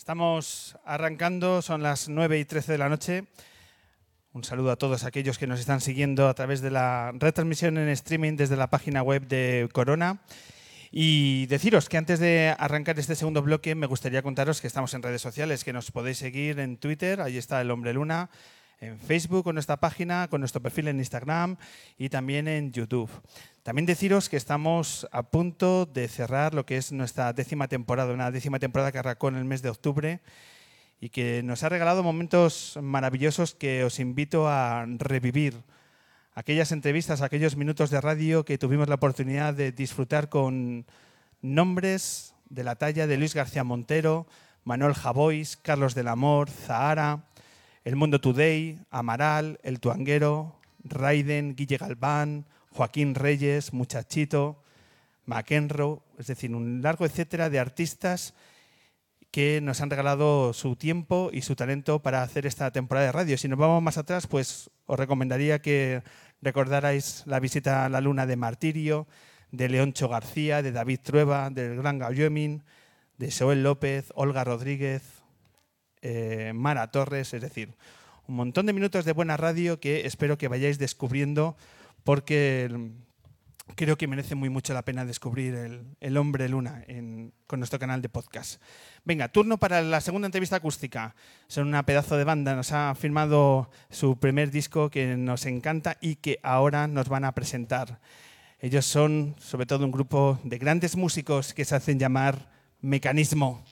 Estamos arrancando, son las 9 y 13 de la noche. Un saludo a todos aquellos que nos están siguiendo a través de la retransmisión en streaming desde la página web de Corona. Y deciros que antes de arrancar este segundo bloque me gustaría contaros que estamos en redes sociales, que nos podéis seguir en Twitter, ahí está el Hombre Luna, en Facebook con nuestra página, con nuestro perfil en Instagram y también en YouTube. También deciros que estamos a punto de cerrar lo que es nuestra décima temporada, una décima temporada que arrancó en el mes de octubre y que nos ha regalado momentos maravillosos que os invito a revivir. Aquellas entrevistas, aquellos minutos de radio que tuvimos la oportunidad de disfrutar con nombres de la talla de Luis García Montero, Manuel Javois, Carlos del Amor, Zahara, El Mundo Today, Amaral, El Tuanguero, Raiden, Guille Galván, Joaquín Reyes, Muchachito, McEnroe, es decir, un largo etcétera de artistas que nos han regalado su tiempo y su talento para hacer esta temporada de radio. Si nos vamos más atrás, pues os recomendaría que recordarais la visita a la luna de Martirio, de Leoncho García, de David Trueba, del Gran Gallomin, de Joel López, Olga Rodríguez, eh, Mara Torres, es decir, un montón de minutos de buena radio que espero que vayáis descubriendo porque creo que merece muy mucho la pena descubrir el, hombre luna con nuestro canal de podcast. Venga, turno para la segunda entrevista acústica. Son una pedazo de banda, nos ha firmado su primer disco que nos encanta y que ahora nos van a presentar. Ellos son sobre todo un grupo de grandes músicos que se hacen llamar Mecanismo.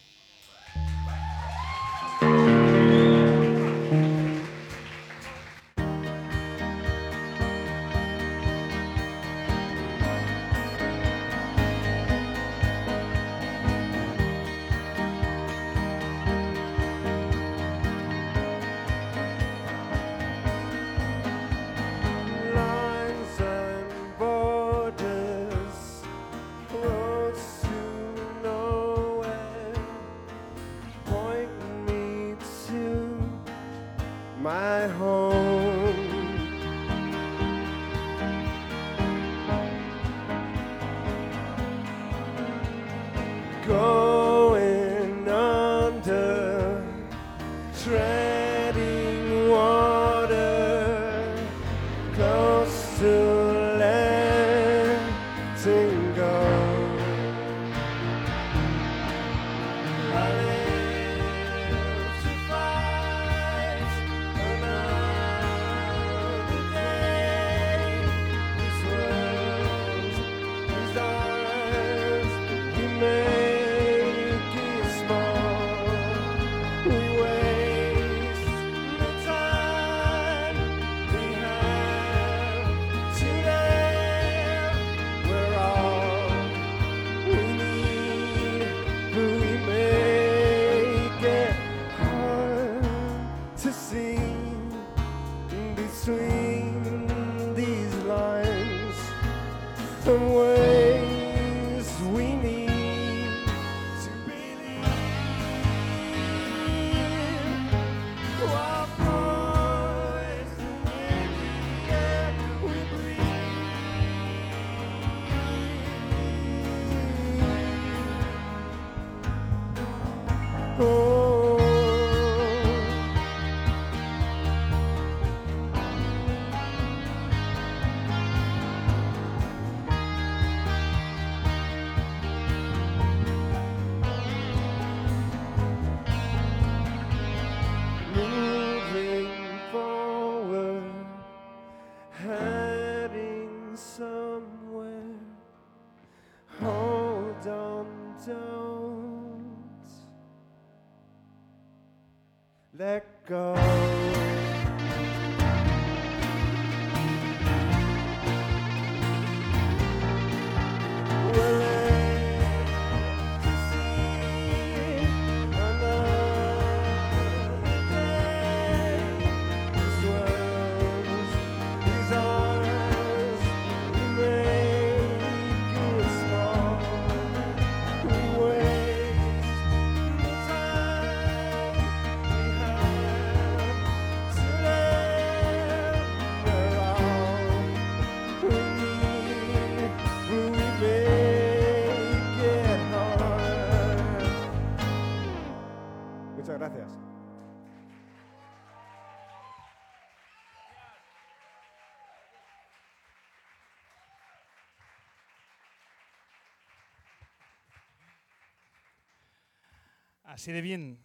Así de bien,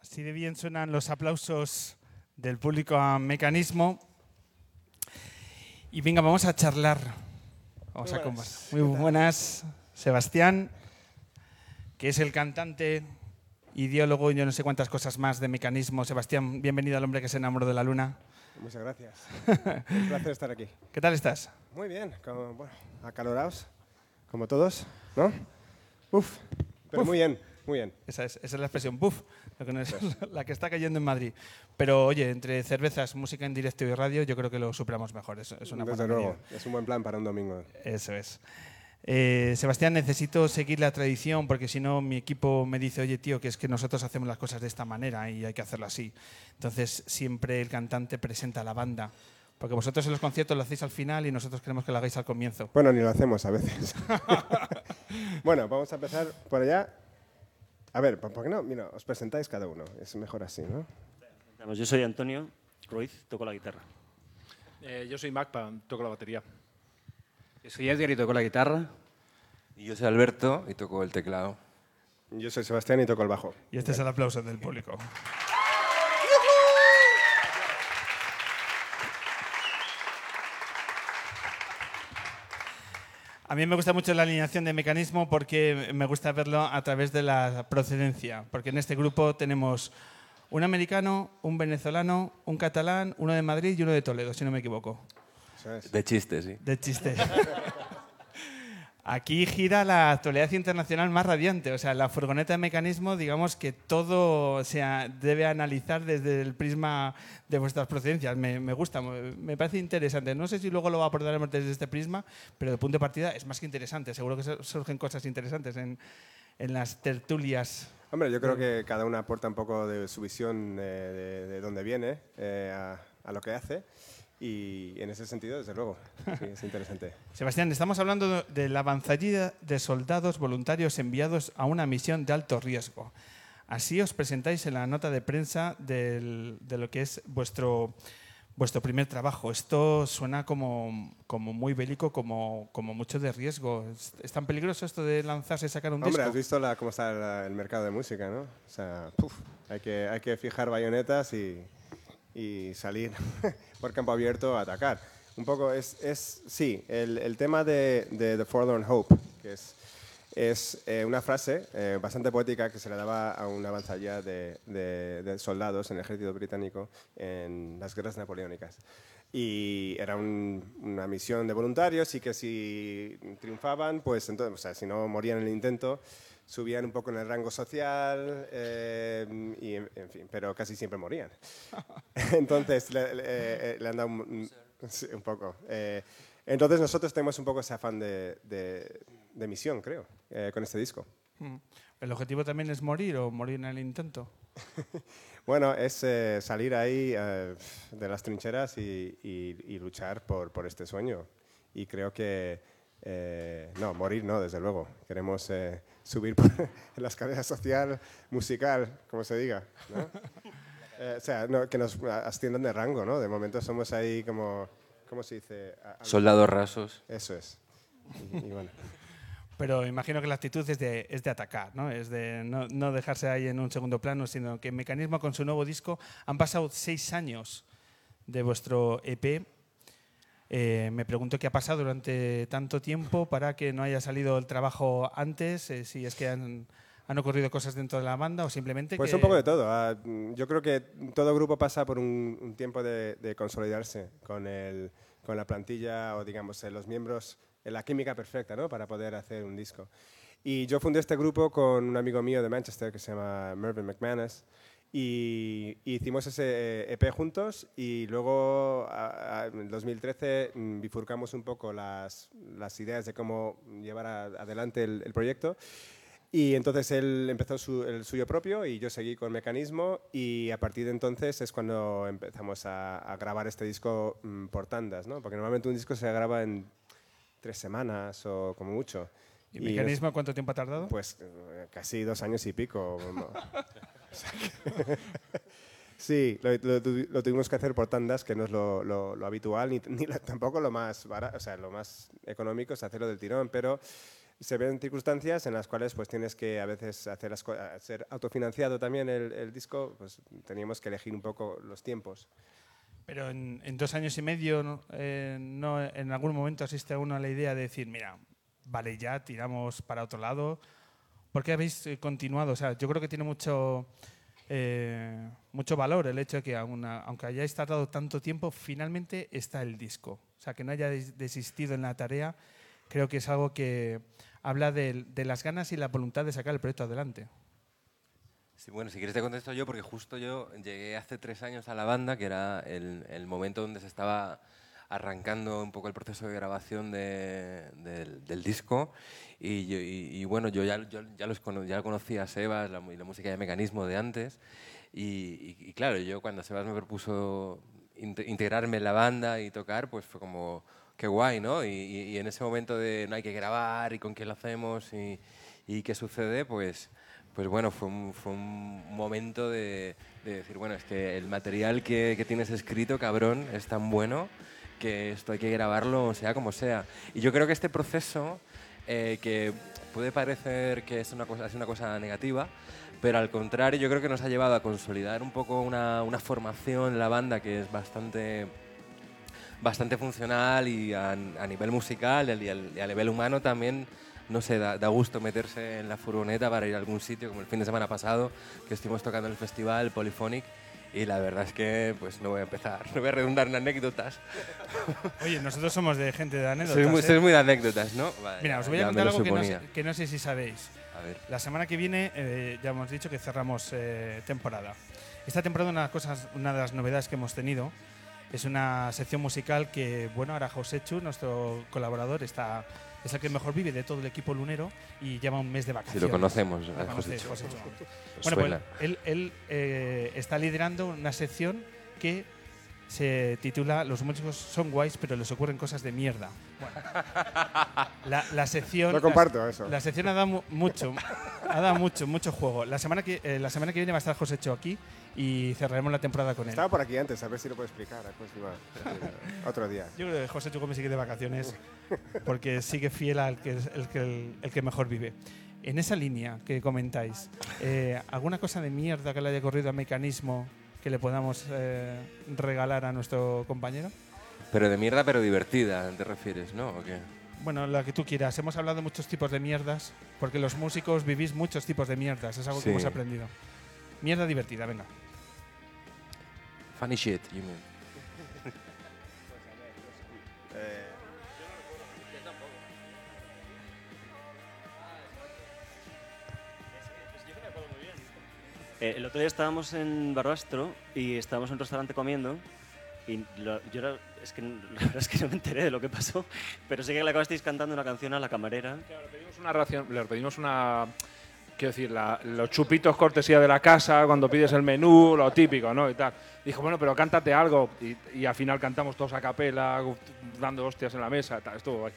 así de bien suenan los aplausos del público a Mecanismo. Y venga, vamos a charlar. Vamos Muy a conversar. Muy buenas, Sebastián, que es el cantante, ideólogo y yo no sé cuántas cosas más de Mecanismo. Sebastián, bienvenido al hombre que se enamoró de la luna. Muchas gracias. Un placer estar aquí. ¿Qué tal estás? Muy bien, como, bueno, acalorados, como todos, ¿no? Uf, pero muy bien, muy bien. Esa es, esa es la expresión, ¡buf! La que está cayendo en Madrid. Pero oye, entre cervezas, música en directo y radio, yo creo que lo superamos mejor. Es, es una Desde luego, medida. es un buen plan para un domingo. Eso es. Eh, Sebastián, necesito seguir la tradición porque si no mi equipo me dice, oye tío, que es que nosotros hacemos las cosas de esta manera y hay que hacerlo así. Entonces siempre el cantante presenta a la banda. Porque vosotros en los conciertos lo hacéis al final y nosotros queremos que lo hagáis al comienzo. Bueno, ni lo hacemos a veces. bueno, vamos a empezar por allá. A ver, ¿por qué no? Mira, os presentáis cada uno. Es mejor así, ¿no? Vamos, Yo soy Antonio Ruiz, toco la guitarra. Eh, yo soy Macpa, toco la batería. Yo soy Edgar y toco la guitarra. Y yo soy Alberto y toco el teclado. Yo soy Sebastián y toco el bajo. Y este es el aplauso del público. A mí me gusta mucho la alineación de mecanismo porque me gusta verlo a través de la procedencia. Porque en este grupo tenemos un americano, un venezolano, un catalán, uno de Madrid y uno de Toledo, si no me equivoco. De chiste, sí. De chiste. Aquí gira la actualidad internacional más radiante. O sea, la furgoneta de mecanismo, digamos que todo se debe analizar desde el prisma de vuestras procedencias. Me, me gusta, me parece interesante. No sé si luego lo abordaremos desde este prisma, pero de punto de partida es más que interesante. Seguro que sur- surgen cosas interesantes en, en las tertulias. Hombre, yo creo que cada uno aporta un poco de su visión eh, de, de dónde viene eh, a, a lo que hace. Y en ese sentido, desde luego, sí, es interesante. Sebastián, estamos hablando de la avanzadilla de soldados voluntarios enviados a una misión de alto riesgo. Así os presentáis en la nota de prensa del- de lo que es vuestro, vuestro primer trabajo. Esto suena como, como muy bélico, como, como mucho de riesgo. ¿Es, es tan peligroso esto de lanzarse y sacar un Hombre, has disco? visto la- cómo está la- el mercado de música, ¿no? O sea, puf, hay, que, hay que fijar bayonetas y, y salir por campo abierto a atacar. Un poco es, es sí, el, el tema de, de The Forlorn Hope, que es, es eh, una frase eh, bastante poética que se le daba a una avanzadilla de, de- de soldados en el ejército británico en las guerras napoleónicas. Y era un- una misión de voluntarios y que si triunfaban, pues entonces, o sea, si no morían en el intento, subían un poco en el rango social eh, y, en, fin, pero casi siempre morían. entonces, le, le- eh, le han dado un, un- poco. Eh, entonces, nosotros tenemos un poco ese afán de, de- de misión, creo, eh, con este disco. Mm. ¿El objetivo también es morir o morir en el intento? Bueno, es eh, salir ahí eh, de las trincheras y, y- y luchar por, por este sueño. Y creo que, eh, no, morir no, desde luego. Queremos eh, subir por en la escalera social, musical, como se diga. ¿no? Eh, o sea, no, que nos asciendan de rango, ¿no? De momento somos ahí como, ¿cómo se dice? A- a- Soldados rasos. Eso es. Y, y bueno. Pero imagino que la actitud es de, es de atacar, ¿no? es de no, no dejarse ahí en un segundo plano, sino que Mecanismo con su nuevo disco han pasado seis años de vuestro EP. Eh, me pregunto qué ha pasado durante tanto tiempo para que no haya salido el trabajo antes, eh, si es que han, han ocurrido cosas dentro de la banda o simplemente Pues que... un poco de todo. Ah, mm, Yo creo que todo grupo pasa por un, un tiempo de, de consolidarse con, el, con la plantilla o, digamos, eh, los miembros, eh, la química perfecta ¿no? para poder hacer un disco. Y yo fundé este grupo con un amigo mío de Manchester que se llama Mervyn McManus. Y hicimos ese eh, EP juntos y luego en 2013 mm, bifurcamos un poco las, las ideas de cómo llevar adelante el- proyecto. Y entonces él empezó el suyo propio y yo seguí con Mecanismo y a partir de entonces es cuando empezamos a, a grabar este disco mm, por tandas, ¿no? Porque normalmente un disco se graba en tres semanas o como mucho. ¿Y es- Mecanismo cuánto tiempo ha tardado? pues eh, casi dos años y pico. Sí, lo, lo lo tuvimos que hacer por tandas, que no es lo, lo- habitual, ni, ni la- tampoco lo más barato, o sea, lo más económico es hacerlo del tirón, pero se ven circunstancias en las cuales pues tienes que a veces hacer las ser autofinanciado también el, el disco, pues teníamos que elegir un poco los tiempos. Pero en, en dos años y medio, ¿no? Eh, no, en algún momento asiste a uno a la idea de decir, mira, vale, ya tiramos para otro lado. ¿Por qué habéis eh, continuado? O sea, yo creo que tiene mucho, eh, mucho valor el hecho de que aun a- aunque hayáis tardado tanto tiempo, finalmente está el disco. O sea, que no hayáis desistido en la tarea, creo que es algo que habla de, de las ganas y la voluntad de sacar el proyecto adelante. Sí, bueno, si quieres te contesto yo, porque justo yo llegué hace tres años a la banda, que era el, el momento donde se estaba arrancando un poco el proceso de grabación de- del, disco. Y, bueno, yo ya, ya los ya conocía a Sebas la, y la música de Mecanismo de antes. Y, claro, yo cuando Sebas me propuso inte- integrarme en la banda y tocar, pues fue como, qué guay, ¿no? Y, en ese momento de no hay que grabar y con quién lo hacemos y, qué sucede, pues, pues bueno, fue un, fue un momento de, de decir, bueno, es que el material que tienes escrito, cabrón, es tan bueno que esto hay que grabarlo sea como sea. Y yo creo que este proceso, eh, que puede parecer que es una cosa, es una cosa negativa, pero al contrario, yo creo que nos ha llevado a consolidar un poco una, una formación en la banda que es bastante bastante funcional y a, a nivel musical y, al- y a nivel humano también, no sé, da, da gusto meterse en la furgoneta para ir a algún sitio, como el fin de semana pasado, que estuvimos tocando en el festival Polyphonic, y la verdad es que, pues no voy a empezar, no voy a redundar en anécdotas. Oye, nosotros somos de gente de anécdotas. Soy muy, ¿eh? muy de anécdotas, ¿no? Vale, Mira, os voy a contar algo que no, sé, que no sé si sabéis. A ver. La semana que viene eh, ya hemos dicho que cerramos eh, temporada. Esta temporada una, cosas, una de las novedades que hemos tenido es una sección musical que, bueno, ahora José Chu, nuestro colaborador, está, es el que mejor vive de todo el equipo lunero y lleva un mes de vacaciones. lo conocemos, Lo a José conocéis, Chu. José Chu. Os Bueno, pues él, él, eh, está liderando una sección que se titula Los músicos son guays, pero les ocurren cosas de mierda. Bueno, la, la sección. No comparto eso. La sección ha dado mu- mucho, ha dado mucho, mucho juego. La semana que eh, la semana que viene va a estar José Cho aquí y cerraremos la temporada con él. Estaba por aquí antes, a ver si lo puedo explicar. próxima- otro día. Yo creo que José Cho Gómez sigue de vacaciones porque sigue fiel al que el el, el que mejor vive. En esa línea que comentáis, eh, ¿alguna cosa de mierda que le haya corrido al mecanismo que le podamos eh, regalar a nuestro compañero? Pero de mierda, pero divertida, ¿te refieres, no? ¿O qué? Bueno, la que tú quieras. Hemos hablado de muchos tipos de mierdas, porque los músicos vivís muchos tipos de mierdas. Es algo Sí. que hemos aprendido. Mierda divertida, venga. Funny shit, you mean. Eh, el otro día estábamos en Barbastro y estábamos en un restaurante comiendo y lo- yo era- es que la verdad es que no me enteré de lo que pasó, pero sé que le acabasteis cantando una canción a la camarera. Claro, le pedimos una ración, le pedimos una. Quiero decir, la- los chupitos cortesía de la casa, cuando pides el menú, lo típico, ¿no? Y tal. Dijo, bueno, pero cántate algo. Y, y al final cantamos todos a capela, dando hostias en la mesa, tal. Estuvo guay.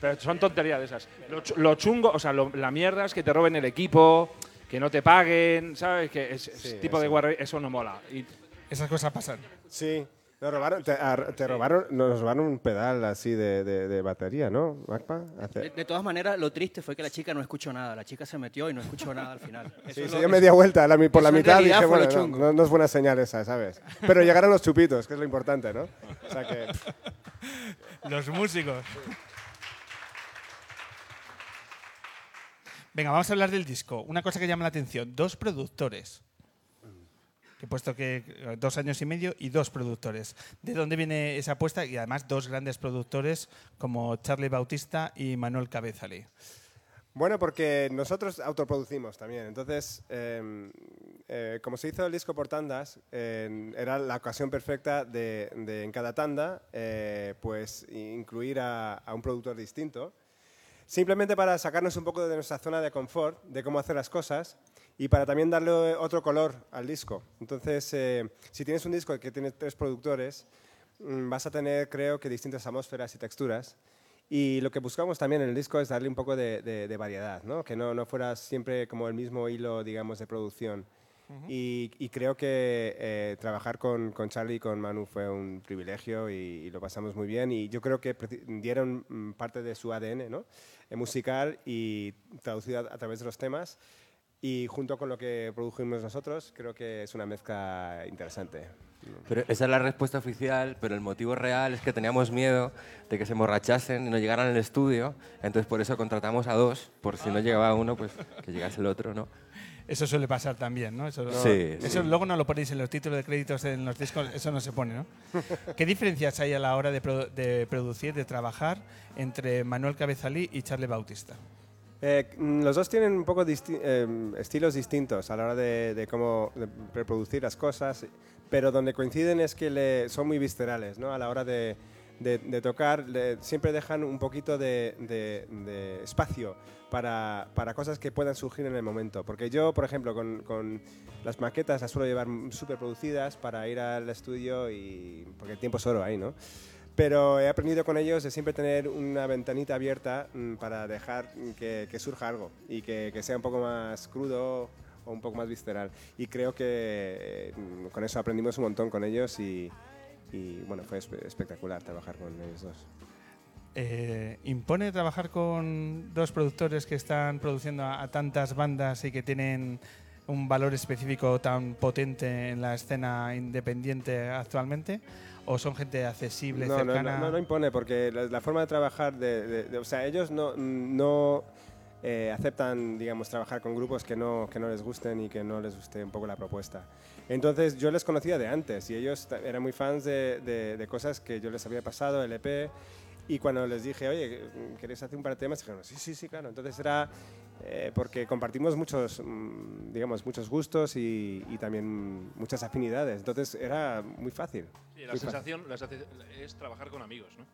Pero son tonterías de esas. Lo, lo chungo, o sea, lo- la mierda es que te roben el equipo, que no te paguen, ¿sabes? Que es, es Sí, tipo de eso. guarre, eso no mola. Y Esas cosas pasan. Sí, nos robaron, te, a- te robaron, nos robaron un pedal así de, de- de batería, ¿no, Macpa? De, de todas maneras, lo triste fue que la chica no escuchó nada. La chica se metió y no escuchó nada al final. Eso Sí, se lo- dio media vuelta a la por la mitad y dije, bueno, no, chungo. no- no es buena señal esa, ¿sabes? Pero llegaron los chupitos, que es lo importante, ¿no? O sea que, Los músicos. Venga, vamos a hablar del disco. Una cosa que llama la atención. Dos productores. He puesto que eh, dos años y medio y dos productores. ¿De dónde viene esa apuesta? Y además dos grandes productores como Charlie Bautista y Manuel Cabezalí. Bueno, porque nosotros autoproducimos también. Entonces, eh, eh, como se hizo el disco por tandas, era la ocasión perfecta de, en cada tanda eh, pues incluir a un productor distinto. Simplemente para sacarnos un poco de nuestra zona de confort, de cómo hacer las cosas y para también darle otro color al disco. Entonces, eh, si tienes un disco que tiene tres productores, mm, vas a tener, creo que, distintas atmósferas y texturas. Y lo que buscamos también en el disco es darle un poco de, de- de variedad, ¿no? que no, no fuera siempre como el mismo hilo, digamos, de producción. Y, y creo que eh, trabajar con, con Charlie y con Manu fue un privilegio y, y lo pasamos muy bien. Y yo creo que dieron mm, parte de su ADN ¿no? Eh, musical y traducido a, a través de los temas. Y junto con lo que produjimos nosotros, creo que es una mezcla interesante. Pero esa es la respuesta oficial, pero el motivo real es que teníamos miedo de que se emborrachasen y no llegaran al estudio, entonces por eso contratamos a dos, por si no llegaba uno, pues que llegase el otro, ¿no? Eso suele pasar también, ¿no? Eso, Sí, eso sí. luego no lo ponéis en los títulos de créditos en los discos, eso no se pone, ¿no? ¿Qué diferencias hay a la hora de, produ- de producir, de trabajar entre Manuel Cabezalí y Charlie Bautista? Eh, los dos tienen un poco disti- eh, estilos distintos a la hora de, de cómo de reproducir las cosas, pero donde coinciden es que le- son muy viscerales, ¿no? A la hora de, de- tocar, siempre dejan un poquito de, espacio para, para cosas que puedan surgir en el momento. Porque yo, por ejemplo, con, con las maquetas las suelo llevar súper producidas para ir al estudio y... porque el tiempo es oro ahí, ¿no? Pero he aprendido con ellos de siempre tener una ventanita abierta mm, para dejar que, que surja algo y que, que sea un poco más crudo o un poco más visceral. Y creo que mm, con eso aprendimos un montón con ellos y, y, bueno, fue espe- espectacular trabajar con ellos dos. Eh, ¿Impone trabajar con dos productores que están produciendo a, a tantas bandas y que tienen un valor específico tan potente en la escena independiente actualmente? ¿O son gente accesible, No, no, cercana? no, no, no impone, porque la, la forma de trabajar, de, de- de- o sea, ellos no, no eh, aceptan, digamos, trabajar con grupos que no, que no les gusten y que no les guste un poco la propuesta. Entonces, yo les conocía de antes y ellos eran muy fans de, de- de cosas que yo les había pasado, el EP, y cuando les dije, oye, ¿queréis hacer un par de temas? Dijeron, sí, sí, sí, claro. Entonces era eh, porque compartimos muchos, mm, digamos, muchos gustos y, y también muchas afinidades. Entonces era muy fácil. Sí, la muy fácil. sensación la sensación es trabajar con amigos, ¿no?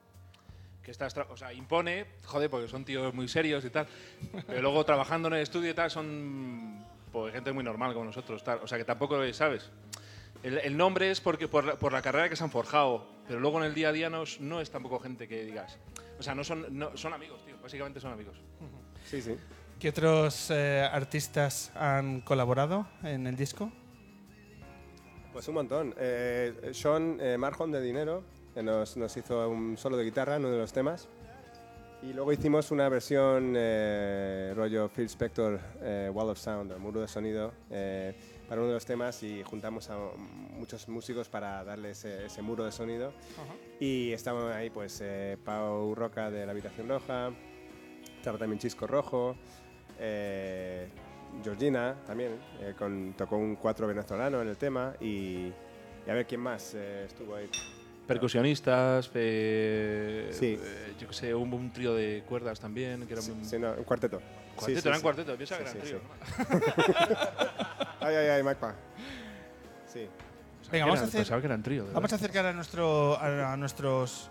Que estás, o sea, impone, joder, porque son tíos muy serios y tal, pero luego trabajando en el estudio y tal son pues, gente muy normal como nosotros, tal. O sea, que tampoco, ¿sabes? El, el nombre es porque por la, por la carrera que se han forjado, pero luego en el día a día no es, no es tampoco gente que digas. O sea, no son, no, son amigos, tío, básicamente son amigos. Sí, sí. ¿Qué otros eh, artistas han colaborado en el disco? Pues un montón. Eh, Sean eh, Marjon de Dinero que nos, nos hizo un solo de guitarra en uno de los temas. Y luego hicimos una versión eh, rollo Phil Spector, eh, Wall of Sound, o Muro de Sonido, eh, para uno de los temas y juntamos a muchos músicos para darle ese, ese muro de sonido. Y estaban ahí pues Pau Roca de La Habitación Roja, estaba también Chisco Rojo, Georgina también, con, tocó un cuatro venezolano en el tema y, y a ver quién más estuvo ahí. Percusionistas, eh, Sí. eh, yo qué sé, hubo un trío de cuerdas también, que era Sí, un sí, no, un cuarteto. cuarteto, Sí, sí, eran sí. cuarteto, piensa que Sí, eran sí, trío. Ay, ay, ay, Macpa. Sí. Venga, vamos a, hacer, pensaba que eran trío. de vamos a acercar a, nuestro, a, a nuestros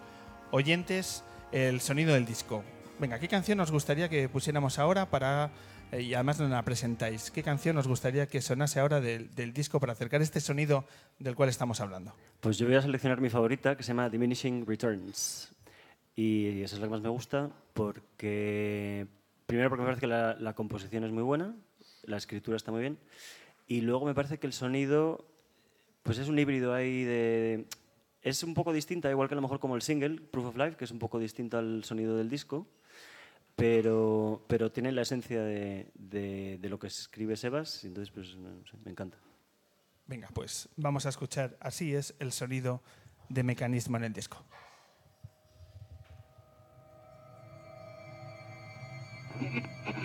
oyentes el sonido del disco. Venga, ¿qué canción os gustaría que pusiéramos ahora para... eh, y además nos la presentáis. ¿Qué canción os gustaría que sonase ahora del, del disco para acercar este sonido del cual estamos hablando? Pues yo voy a seleccionar mi favorita, que se llama Diminishing Returns. Y esa es la que más me gusta porque, primero porque me parece que la, la composición es muy buena, la escritura está muy bien, y luego me parece que el sonido, pues es un híbrido ahí de... Es un poco distinta, igual que a lo mejor como el single, Proof of Life, que es un poco distinto al sonido del disco, pero, pero tiene la esencia de, de- de lo que escribe Sebas, y entonces pues, no sé, me encanta. Venga, pues vamos a escuchar Así es el sonido de mecanismo en el disco.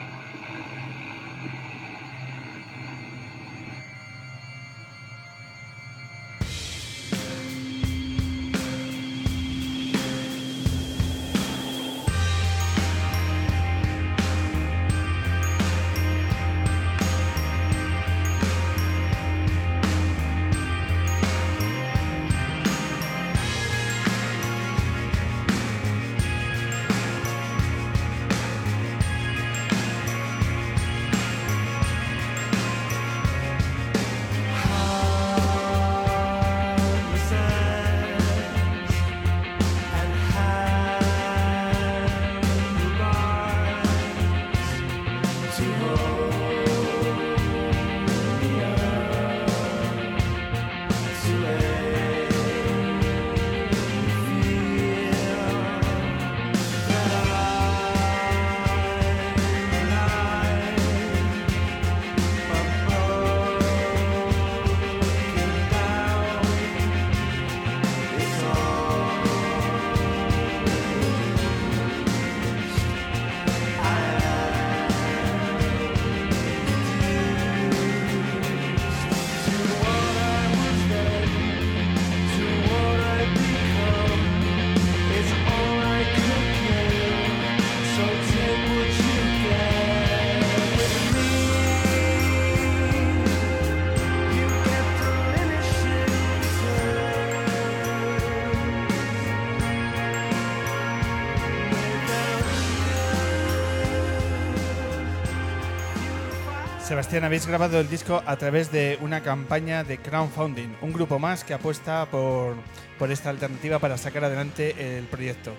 Sebastián, habéis grabado el disco a través de una campaña de crowdfunding, un grupo más que apuesta por, por esta alternativa para sacar adelante el proyecto.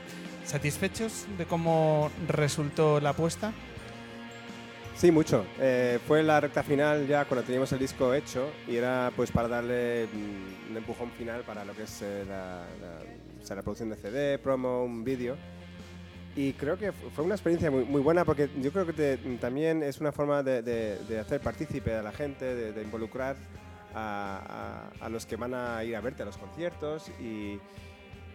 ¿Satisfechos de cómo resultó la apuesta? Sí, mucho. Eh, fue la recta final ya cuando teníamos el disco hecho y era pues para darle mm, un empujón final para lo que es eh, la, la- producción de CD, promo, un vídeo. Y creo que fu- fue una experiencia muy, muy buena porque yo creo que te- también es una forma de, de- de hacer partícipe a la gente, de, de involucrar a, a- a los que van a ir a verte a los conciertos y,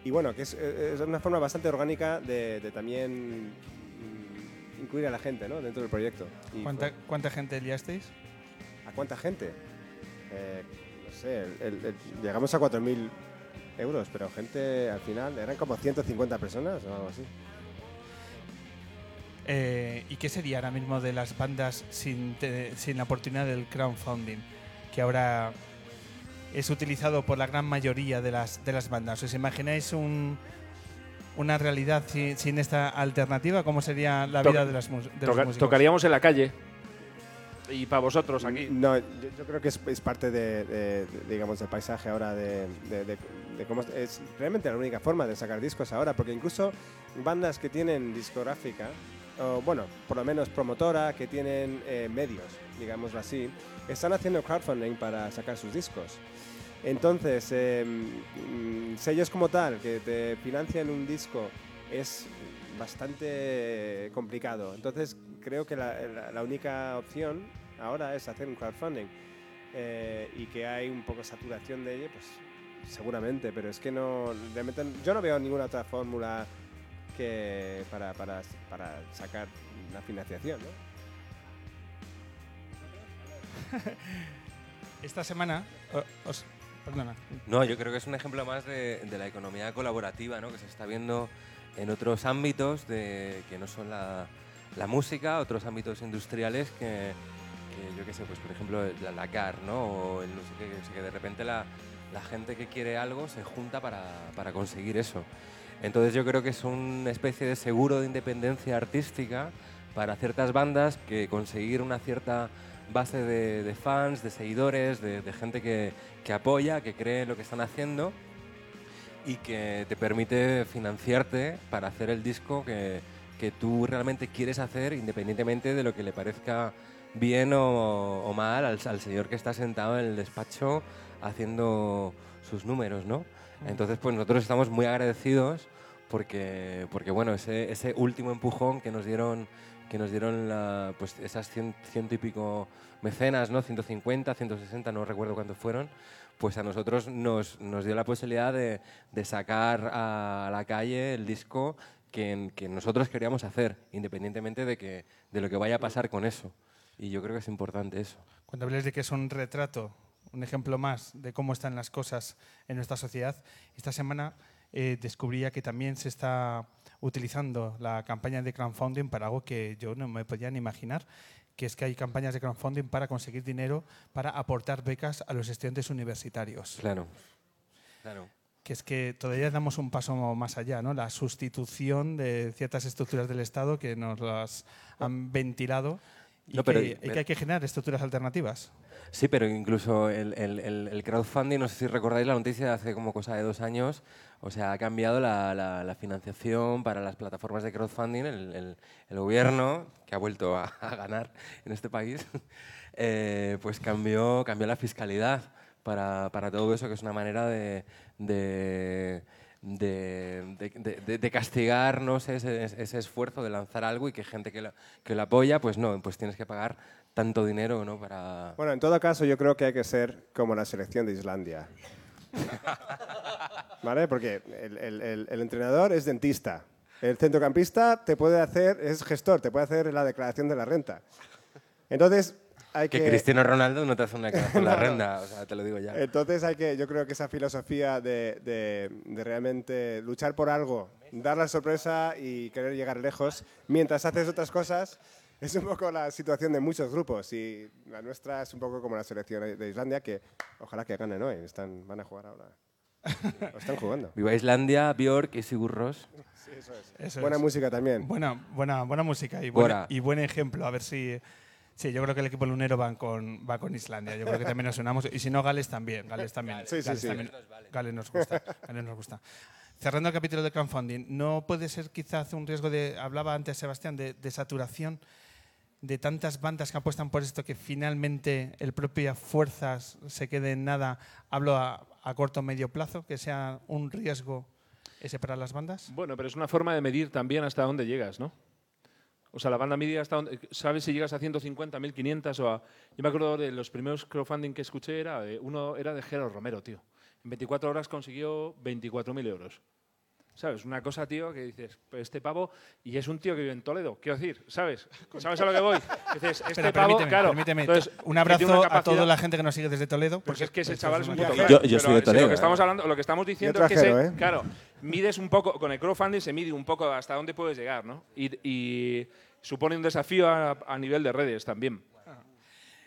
y bueno, que es, es una forma bastante orgánica de, también mm, incluir a la gente ¿no? dentro del proyecto. Y ¿Cuánta, fue- cuánta gente liasteis? ¿A cuánta gente? Eh, no sé, el- el- el- llegamos a 4.000 euros, pero gente al final eran como 150 personas o algo así. Eh, ¿Y qué sería ahora mismo de las bandas sin, te- sin la oportunidad del crowdfunding? Que ahora es utilizado por la gran mayoría de las, de las bandas. ¿Os imagináis un- una realidad sin, sin esta alternativa? ¿Cómo sería la vida de, las de los Toca- músicos? tocaríamos en la calle. Y para vosotros aquí. No, yo, yo creo que es, es parte de, de- de, digamos, del paisaje ahora, de, de- de- de cómo es, es realmente la única forma de sacar discos ahora, porque incluso bandas que tienen discográfica, o bueno, por lo menos promotora, que tienen eh, medios, digámoslo así, están haciendo crowdfunding para sacar sus discos. Entonces, eh, mm, sellos como tal, que te financian un disco, es bastante complicado. Entonces, creo que la única opción ahora es hacer un crowdfunding. Eh, y que hay un poco saturación de ello, pues seguramente, pero es que no, realmente yo no veo ninguna otra fórmula que para, para, para sacar la financiación. ¿no? Esta semana... os- perdona. No, yo creo que es un ejemplo más de, de la economía colaborativa, ¿no? que se está viendo en otros ámbitos de, que no son la, la música, otros ámbitos industriales que, que yo qué sé, pues por ejemplo la lacar, ¿no? O el no sé qué, que de repente la, la gente que quiere algo se junta para, para conseguir eso. Entonces yo creo que es una especie de seguro de independencia artística para ciertas bandas que conseguir una cierta base de, fans, de seguidores, de, gente que, apoya, que cree en lo que están haciendo y que te permite financiarte para hacer el disco que, tú realmente quieres hacer independientemente de lo que le parezca bien o, o mal al, al señor que está sentado en el despacho haciendo sus números, ¿no? Entonces, pues nosotros estamos muy agradecidos porque, porque bueno, ese, ese último empujón que nos dieron, que nos dieron la- pues esas cien- ciento y pico mecenas, ¿no? 150, 160, no recuerdo cuántos fueron, pues a nosotros nos, nos dio la posibilidad de, de sacar a la calle el disco que, que nosotros queríamos hacer, independientemente de, que, de lo que vaya a pasar con eso. Y yo creo que es importante eso. Cuando habléis de que es un retrato, un ejemplo más de cómo están las cosas en nuestra sociedad, esta semana eh, descubría que también se está utilizando la campaña de crowdfunding para algo que yo no me podía ni imaginar, que es que hay campañas de crowdfunding para conseguir dinero para aportar becas a los estudiantes universitarios. Claro. Claro. Que es que todavía damos un paso más allá, ¿no? La sustitución de ciertas estructuras del Estado que nos las han ventilado y, No, pero- que, y que pero- hay que generar estructuras alternativas. Sí, pero incluso el, el- crowdfunding, no sé si recordáis la noticia de hace como cosa de dos años, o sea, ha cambiado la, la- la financiación para las plataformas de crowdfunding, el, el- el gobierno, que ha vuelto a, a ganar en este país, eh, pues cambió, cambió la fiscalidad para, para todo eso, que es una manera de... de de, de- de- de- de castigar no sé, ese, ese esfuerzo de lanzar algo y que gente que lo, que lo apoya, pues no, pues tienes que pagar tanto dinero ¿no? para, Bueno, en todo caso, yo creo que hay que ser como la selección de Islandia. ¿Vale? Porque el, el- el- el entrenador es dentista. El centrocampista te puede hacer, es gestor, te puede hacer la declaración de la renta. Entonces, hay que. Que Cristiano Ronaldo no te hace una declaración de la renta, o sea, te lo digo ya. Entonces hay que, yo creo que esa filosofía de, de- de realmente luchar por algo, dar la sorpresa y querer llegar lejos, mientras haces otras cosas, es un poco la situación de muchos grupos. Y la nuestra es un poco como la selección de Islandia, que ojalá que ganen hoy, están, van a jugar ahora. O están jugando. Viva Islandia, Björk y Sigur Rós. Sí, eso es. Eso Buena es. música también. Buena, buena, buena música y, buena- y buen ejemplo. A ver si, Sí, yo creo que el equipo lunero va con, va con Islandia. Yo creo que también nos unamos. Y si no, Gales también. Gales también. Sí, sí, Gales sí. también. Gales nos gusta. Gales nos gusta. Cerrando el capítulo de crowdfunding, ¿no puede ser quizás un riesgo de, hablaba antes Sebastián, de, de saturación de tantas bandas que apuestan por esto que finalmente el propio fuerzas se quede en nada? Hablo a, a corto o medio plazo, que sea un riesgo ese para las bandas. Bueno, pero es una forma de medir también hasta dónde llegas, ¿no? O sea, la banda media hasta dónde, sabes si llegas a 150, 1500 o a... Yo me acuerdo de los primeros crowdfunding que escuché, era de- uno era de Gerard Romero, tío. En 24 horas consiguió 24.000 euros. ¿Sabes? Una cosa, tío, que dices, "Pero este pavo, y es un tío que vive en Toledo, quiero decir, ¿sabes? ¿Sabes a lo que voy? Dices, este Espera, pavo, permíteme, claro, permíteme. entonces, un abrazo a toda la gente que nos sigue desde Toledo. Porque es que ese chaval es un puto crack. Yo- yo soy Pero de Toledo, Lo que estamos hablando, lo que estamos diciendo Yo es que se- trajero, ¿eh? claro, mides un poco con el crowdfunding se mide un poco hasta dónde puedes llegar, ¿no? Y, y supone un desafío a, a nivel de redes también.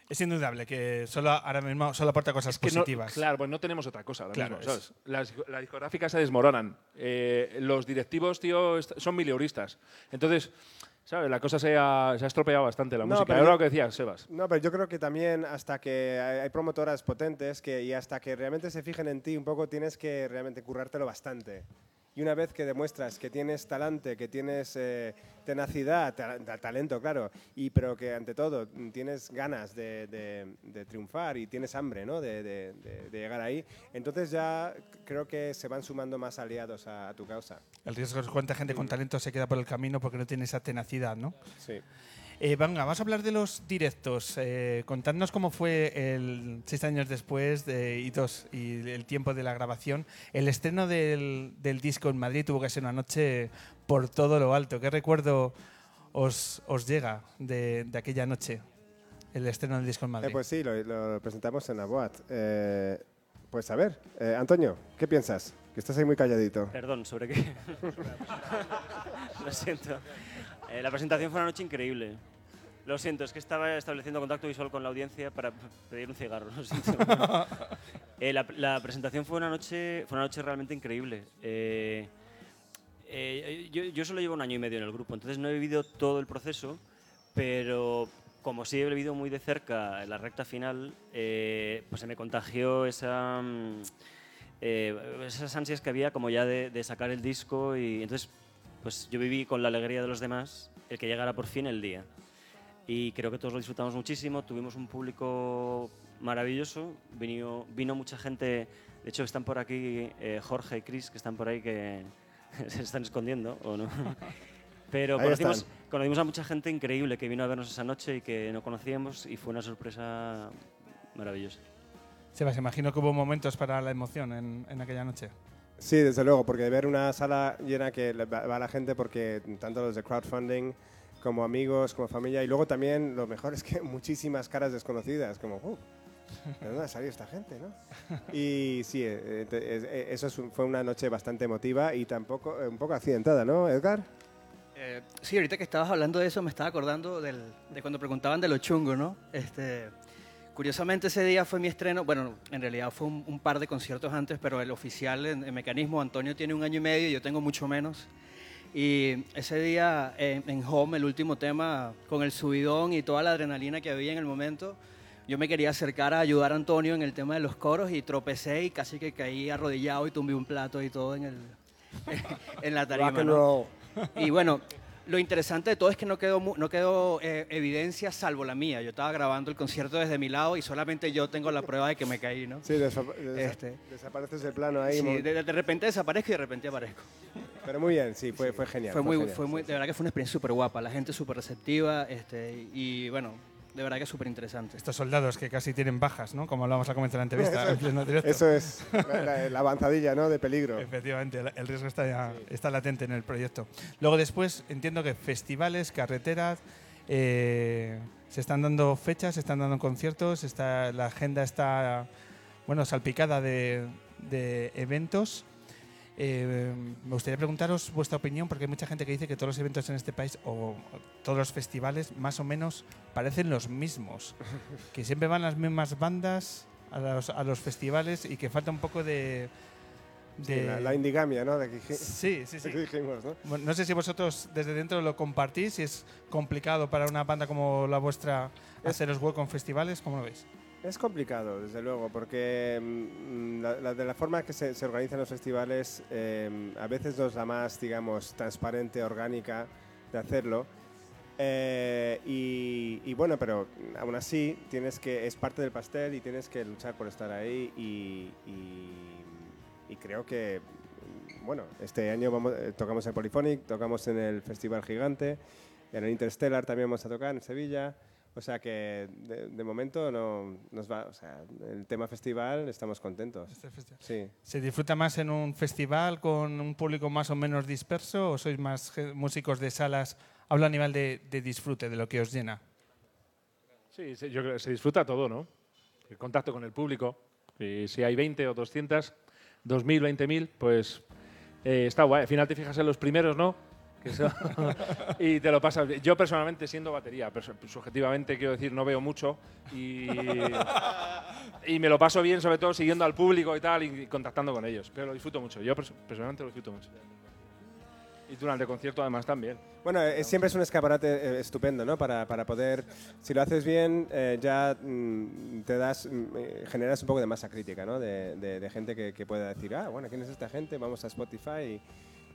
Es indudable que solo ahora mismo solo aporta cosas Que no- positivas. claro, pues no tenemos otra cosa ahora Claro, mismo, es- ¿sabes? Las, las discográficas se desmoronan. Eh, los directivos, tío, son mileuristas. Entonces, ¿sabes? La cosa se ha, se ha estropeado bastante la No, música. yo- lo que decías, Sebas. No, pero yo creo que también hasta que hay hay promotoras potentes que, y hasta que realmente se fijen en ti un poco tienes que realmente currártelo bastante. Y una vez que demuestras que tienes talante, que tienes eh, tenacidad, ta- ta- talento, claro, y, pero que ante todo mm, tienes ganas de, de- de triunfar y tienes hambre ¿no? de, de- de- de llegar ahí, entonces ya creo que se van sumando más aliados a, a tu causa. El riesgo es cuánta gente con talento se queda por el camino porque no tiene esa tenacidad, ¿no? Sí. Eh, venga, vamos a hablar de los directos. Eh, contadnos cómo fue el seis años después de hitos y el tiempo de la grabación. El estreno del, del disco en Madrid tuvo que ser una noche por todo lo alto. ¿Qué recuerdo os, os llega de, de aquella noche? El estreno del disco en Madrid. Eh, pues sí, lo, lo presentamos en la BOAT. Eh, pues a ver, eh, Antonio, ¿qué piensas? Que estás ahí muy calladito. Perdón, ¿sobre qué? Lo siento. Eh, la presentación fue una noche increíble. Lo siento, es que estaba estableciendo contacto visual con la audiencia para pedir un cigarro. Lo siento. Eh, la, la presentación fue una noche, fue una noche realmente increíble. Eh, eh, yo, yo solo llevo un año y medio en el grupo, entonces no he vivido todo el proceso, pero como sí he vivido muy de cerca la recta final, pues se me contagió esa, mm, esas ansias que había como ya de, de sacar el disco y entonces pues yo viví con la alegría de los demás el que llegara por fin el día. Y creo que todos lo disfrutamos muchísimo, tuvimos un público maravilloso, vino, vino mucha gente, de hecho están por aquí eh, Jorge y Chris, que están por ahí que se están escondiendo, ¿o no? Pero conocimos, conocimos a mucha gente increíble que vino a vernos esa noche y que no conocíamos y fue una sorpresa maravillosa. Sebas, imagino que hubo momentos para la emoción en, en aquella noche. Sí, desde luego, porque ver una sala llena que va la gente, porque tanto los de crowdfunding como amigos, como familia, y luego también lo mejor es que muchísimas caras desconocidas, como, uh, ¿de dónde ha salido esta gente? ¿no? Y sí, eh, es- eh, eso fue una noche bastante emotiva y tampoco eh, un poco accidentada, ¿no, Edgar? Eh, sí, ahorita que estabas hablando de eso, me estaba acordando del- de cuando preguntaban de lo chungo, ¿no? Este, curiosamente, ese día fue mi estreno. Bueno, en realidad fue un, un par de conciertos antes, pero el oficial en, en Mecanismo, Antonio tiene un año y medio y yo tengo mucho menos. Y ese día eh, en Home, el último tema, con el subidón y toda la adrenalina que había en el momento, yo me quería acercar a ayudar a Antonio en el tema de los coros y tropecé y casi que caí arrodillado y tumbé un plato y todo en, el, en la tarima. ¿no? Y bueno, lo interesante de todo es que no quedó, no quedó eh, evidencia salvo la mía. Yo estaba grabando el concierto desde mi lado y solamente yo tengo la prueba de que me caí, ¿no? Sí, Este. desapareces del plano ahí. Sí, de, de repente desaparezco y de repente aparezco. Pero muy bien, sí, fue, fue genial. Fue muy, genial, fue muy, sí. de verdad que fue una experiencia súper guapa, la gente súper receptiva este, y bueno, de verdad que súper interesante. Estos soldados que casi tienen bajas, ¿no? Como lo vamos a comentar en la entrevista en pleno directo. Eso es la, la- la avanzadilla, ¿no? De peligro. Efectivamente, el- el riesgo está, ya- está latente en el proyecto. Luego después entiendo que festivales, carreteras, eh, se están dando fechas, se están dando conciertos, está, la agenda está bueno, salpicada de, de eventos. Eh, me gustaría preguntaros vuestra opinión, porque hay mucha gente que dice que todos los eventos en este país o todos los festivales más o menos parecen los mismos, que siempre van las mismas bandas a los, a los festivales y que falta un poco de, de... La, la indigamia, ¿no? De que, Sí, sí, sí. de que dijimos, ¿no? Bueno, no sé si vosotros desde dentro lo compartís, si es complicado para una banda como la vuestra haceros hueco en festivales, ¿cómo lo veis? Es complicado, desde luego, porque mm, la, la- de la forma que se, se organizan los festivales eh, a veces no es la más, digamos, transparente, orgánica de hacerlo. Eh, y, y bueno, pero aún así tienes que es parte del pastel y tienes que luchar por estar ahí y, y- y creo que mm, bueno, este año vamos, eh, tocamos en Polyphonic, tocamos en el Festival Gigante, en el Interstellar también vamos a tocar en Sevilla. O sea que de, de momento no nos va, o sea, el tema festival estamos contentos. Este festival? Sí. ¿Se disfruta más en un festival con un público más o menos disperso o sois más músicos de salas? Hablo a nivel de, de disfrute, de lo que os llena. Sí, sí, yo creo que se disfruta todo, ¿no? El contacto con el público. Y si hay 20 o 200, 2.000, 20.000, pues eh, está guay. Al final te fijas en los primeros, ¿no? Que son- y te lo pasas. bien. Yo personalmente, siendo batería, subjetivamente quiero decir, no veo mucho y, y me lo paso bien, sobre todo siguiendo al público y tal, y contactando con ellos. Pero lo disfruto mucho. Yo perso- personalmente lo disfruto mucho. Y durante el concierto, además, también. Bueno, eh, siempre es un escaparate eh, estupendo, ¿no? Para, para poder, si lo haces bien, eh, ya mm, te das, mm, eh, generas un poco de masa crítica, ¿no? De, de- de gente que, que pueda decir, ah, bueno, ¿quién es esta gente? Vamos a Spotify y,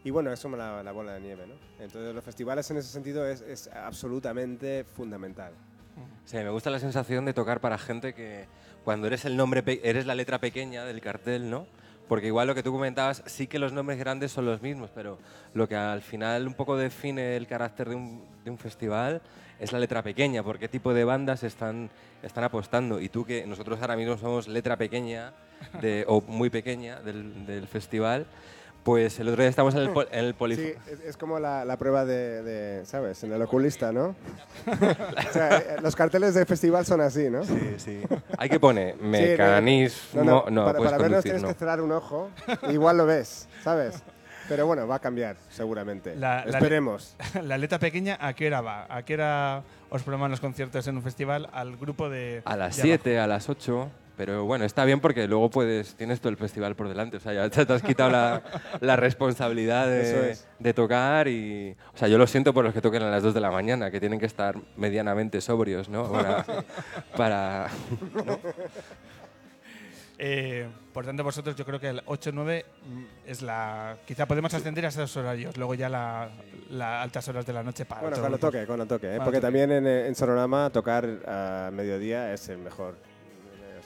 y bueno, es como la, la bola de nieve, ¿no? Entonces los festivales en ese sentido es, es absolutamente fundamental. Sí, me gusta la sensación de tocar para gente que cuando eres el nombre, eres la letra pequeña del cartel, ¿no? Porque igual lo que tú comentabas, sí que los nombres grandes son los mismos, pero lo que al final un poco define el carácter de un, de un festival es la letra pequeña, por qué tipo de bandas están, están apostando. Y tú que nosotros ahora mismo somos letra pequeña de, o muy pequeña del, del festival, pues el otro día estamos en el, pol- en el polifo- Sí, es, es como la, la prueba de, de, ¿sabes? En el oculista, ¿no? o sea, eh, los carteles de festival son así, ¿no? Sí, sí. Hay que poner Sí, no, mecanismo. No, no, no, para, para conducir, tienes no. que cerrar un ojo, igual lo ves, ¿sabes? Pero bueno, va a cambiar, seguramente. La- la- Esperemos. la letra pequeña, ¿a qué hora va? ¿A qué hora os programan los conciertos en un festival? Al grupo de. A las de 7, a las 8. Pero bueno, está bien porque luego puedes, tienes todo el festival por delante. O sea, ya te, has quitado la, la responsabilidad de, es. de tocar. Y, o sea, yo lo siento por los que toquen a las 2 de la mañana, que tienen que estar medianamente sobrios, ¿no? Para. para Eh, por tanto, vosotros yo creo que el 8-9 mm, es la... Quizá podemos ascender a esos horarios, luego ya las la altas horas de la noche para Bueno, cuando toque, cuando toque. ¿eh? Porque toque. también en, en Sonorama tocar a mediodía es el mejor.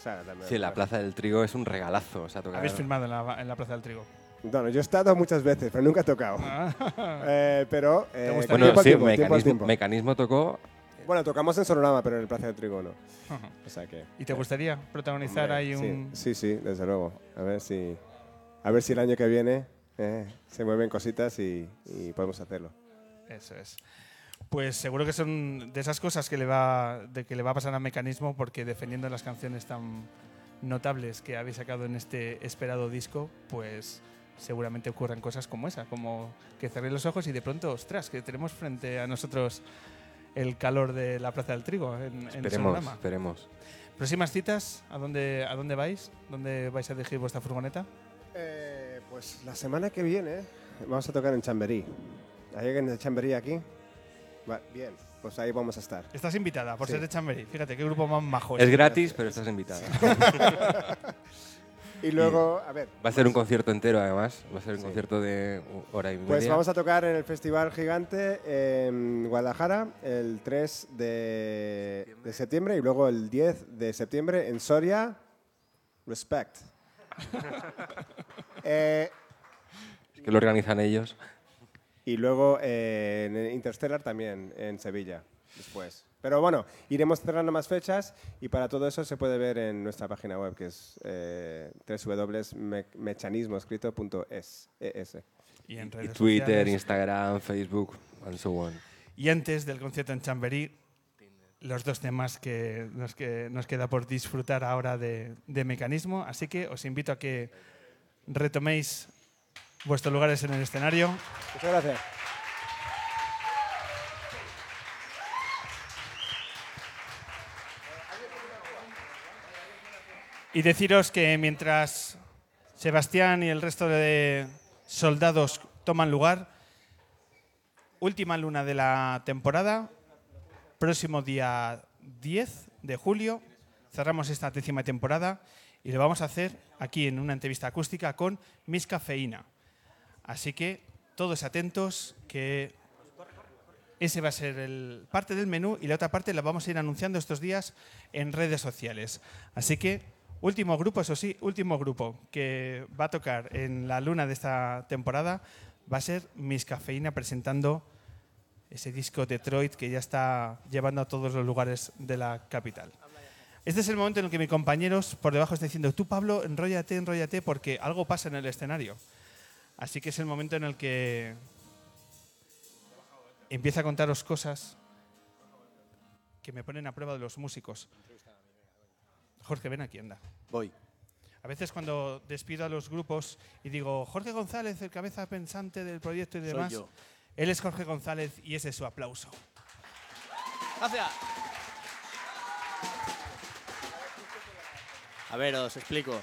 Eh, la- sí, la Plaza del Trigo es un regalazo. O sea, tocar. Habéis filmado en la, en la Plaza del Trigo. Bueno, yo he estado muchas veces, pero nunca he tocado. Eh, pero eh? Bueno, sí, tiempo, mecanismo, tiempo. mecanismo tocó. Bueno, tocamos en Sonorama, pero en el Plaza del Trigo no. O sea que... ¿Y te gustaría protagonizar Hombre, ahí sí, un...? Sí, sí, desde luego. A ver si, a ver si el año que viene eh, se mueven cositas y, y podemos hacerlo. Eso es. Pues seguro que son de esas cosas que le va, de que le va a pasar a Mecanismo porque defendiendo las canciones tan notables que habéis sacado en este esperado disco, pues seguramente ocurran cosas como esa, como que cerréis los ojos y de pronto, ostras, que tenemos frente a nosotros el calor de la Plaza del Trigo en, en Esperemos, esperemos. ¿Próximas citas? ¿A dónde, ¿A dónde vais? ¿Dónde vais a dirigir vuestra furgoneta? Eh, pues la semana que viene vamos a tocar en Chamberí. ¿Hay alguien de Chamberí aquí? Va- bien, pues ahí vamos a estar. Estás invitada por Sí. ser de Chamberí. Fíjate, qué grupo más majo. Es gratis, pero estás invitada. Y luego, a ver, Va a ser un concierto entero, además. Va a ser un Sí. concierto de hora y media. pues vamos a tocar en el Festival Gigante en Guadalajara el 3 de, de septiembre y luego el 10 de septiembre en Soria. Respect. Eh, Es que lo organizan ellos. Y luego eh, en Interstellar también, en Sevilla, después. Pero bueno, iremos cerrando más fechas y para todo eso se puede ver en nuestra página web, que es eh, www.mechanismoescrito.es. ES. Y en Y redes Twitter, sociales. Instagram, Facebook, and so on. Y antes del concierto en Chamberí, los dos temas que nos, que nos queda por disfrutar ahora de, de Mecanismo. Así que os invito a que retoméis vuestros lugares en el escenario. Muchas gracias. Y deciros que mientras Sebastián y el resto de soldados toman lugar. Última luna de la temporada, próximo día 10 de julio, cerramos esta décima temporada y lo vamos a hacer aquí en una entrevista acústica con Miss Cafeína. Así que todos atentos que ese va a ser el, parte del menú y la otra parte la vamos a ir anunciando estos días en redes sociales. Así que último grupo, eso sí, último grupo que va a tocar en la luna de esta temporada va a ser Miss Cafeína presentando ese disco Detroit que ya está llevando a todos los lugares de la capital. Este es el momento en el que mis compañeros por debajo están diciendo, tú Pablo, enróllate, enróllate, porque algo pasa en el escenario. Así que es el momento en el que empieza a contaros cosas que me ponen a prueba de los músicos. Jorge, ven aquí, anda. Voy. A veces cuando despido a los grupos y digo, Jorge González, el cabeza pensante del proyecto y Soy demás, yo. él es Jorge González y ese es su aplauso. Gracias. A ver, os explico.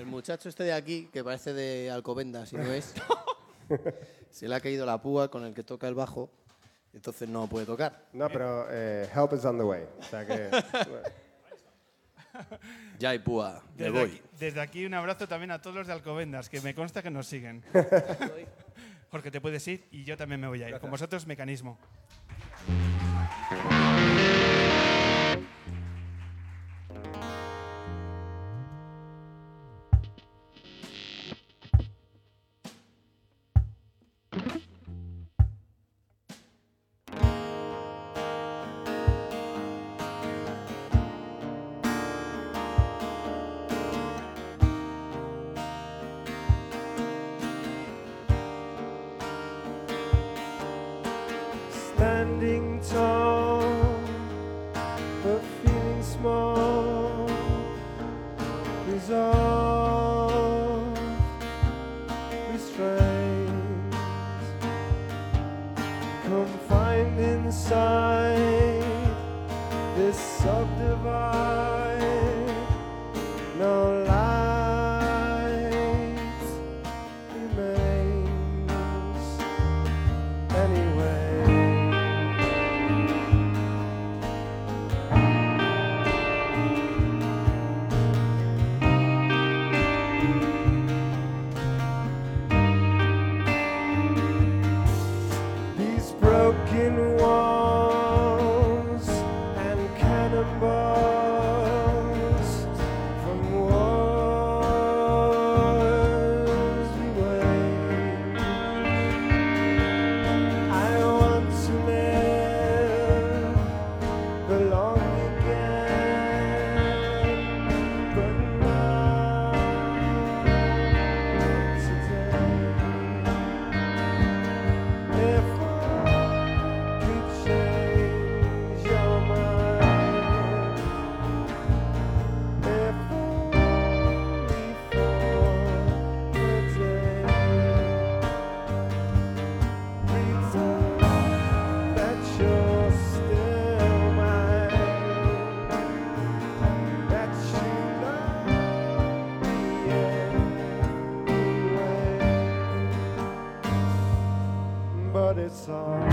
El muchacho este de aquí, que parece de Alcobendas, si no es, se le ha caído la púa con el que toca el bajo, entonces no puede tocar. No, pero eh, help is on the way. O sea que... Ya hay púa, me Desde voy. aquí, desde aquí un abrazo también a todos los de Alcobendas, que me consta que nos siguen. Jorge, te puedes ir y yo también me voy a ir. Con vosotros, mecanismo. song.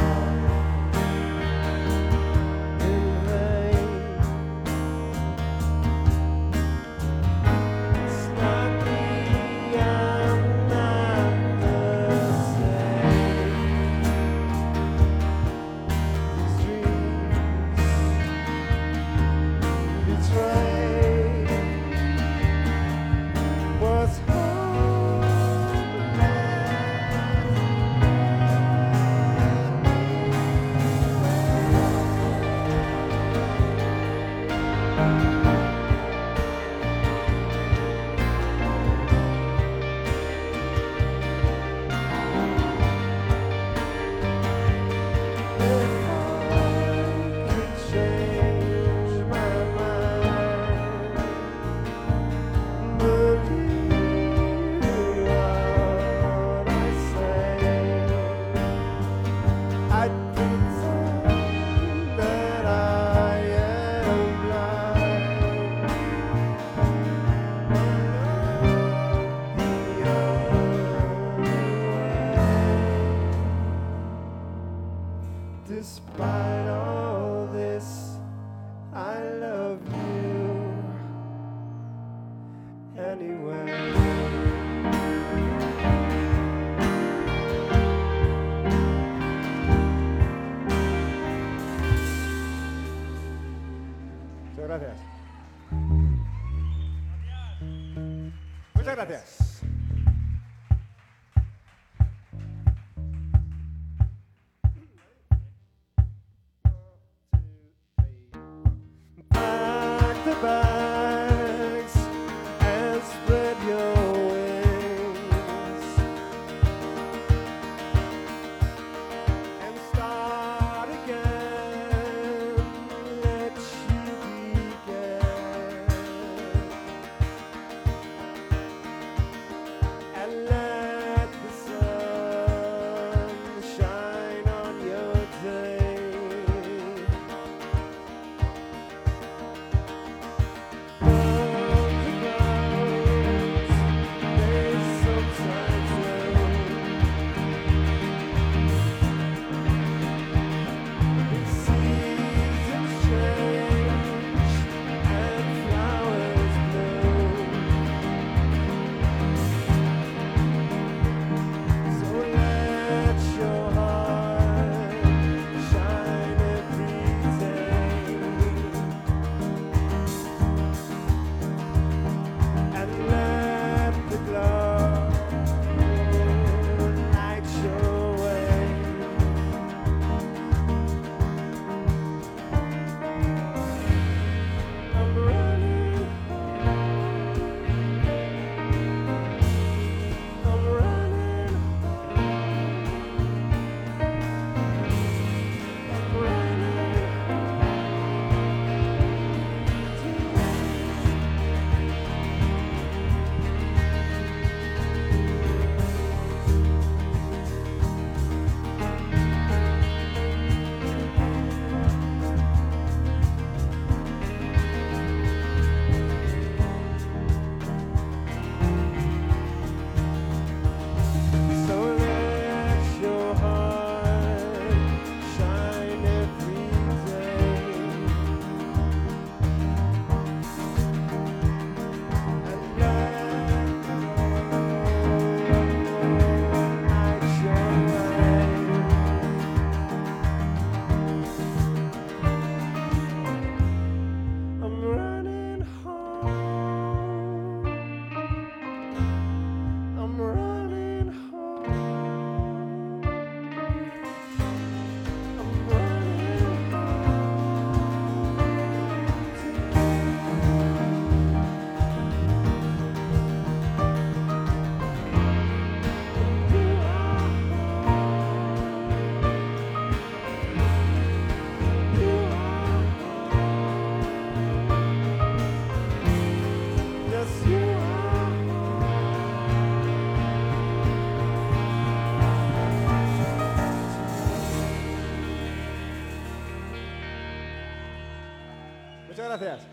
Gracias.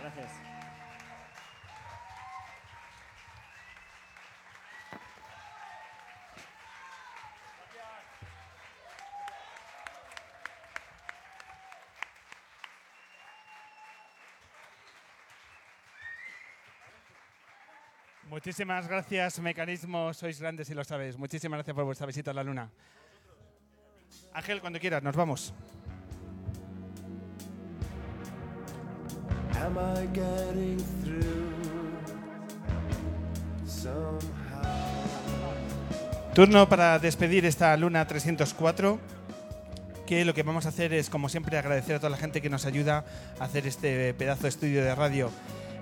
Gracias. Muchísimas gracias, Mecanismo. Sois grandes y lo sabéis. Muchísimas gracias por vuestra visita a la Luna. Ángel, cuando quieras, nos vamos. Am I getting through somehow? Turno para despedir esta Luna 304. Que lo que vamos a hacer es, como siempre, agradecer a toda la gente que nos ayuda a hacer este pedazo de estudio de radio.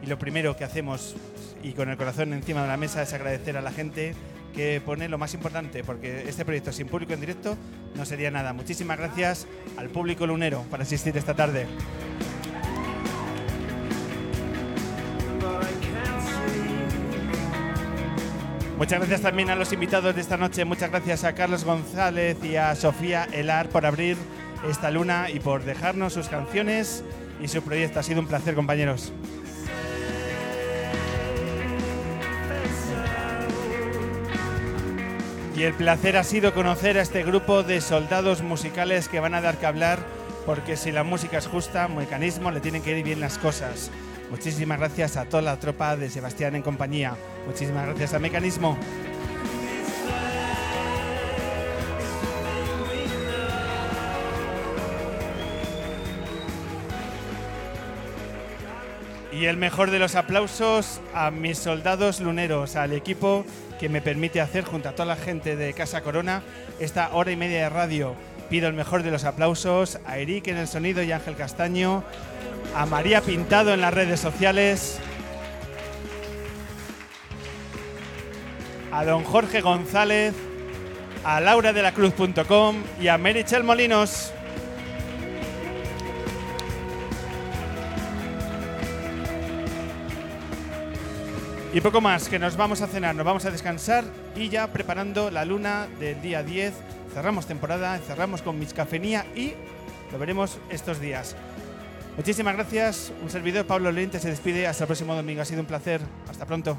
Y lo primero que hacemos, y con el corazón encima de la mesa, es agradecer a la gente que pone lo más importante, porque este proyecto sin público en directo no sería nada. Muchísimas gracias al público lunero por asistir esta tarde. Muchas gracias también a los invitados de esta noche. Muchas gracias a Carlos González y a Sofía Elar por abrir esta luna y por dejarnos sus canciones y su proyecto. Ha sido un placer, compañeros. Y el placer ha sido conocer a este grupo de soldados musicales que van a dar que hablar, porque si la música es justa, mecanismo, le tienen que ir bien las cosas. Muchísimas gracias a toda la tropa de Sebastián en compañía. Muchísimas gracias a Mecanismo. Y el mejor de los aplausos a mis soldados luneros, al equipo que me permite hacer junto a toda la gente de Casa Corona esta hora y media de radio. Pido el mejor de los aplausos a Eric en el sonido y Ángel Castaño, a María Pintado en las redes sociales, a don Jorge González, a Laura de la Cruz.com y a Merichel Molinos. Y poco más, que nos vamos a cenar, nos vamos a descansar y ya preparando la luna del día 10. Cerramos temporada, cerramos con Miscafenía y lo veremos estos días. Muchísimas gracias. Un servidor, Pablo Lente, se despide. Hasta el próximo domingo. Ha sido un placer. Hasta pronto.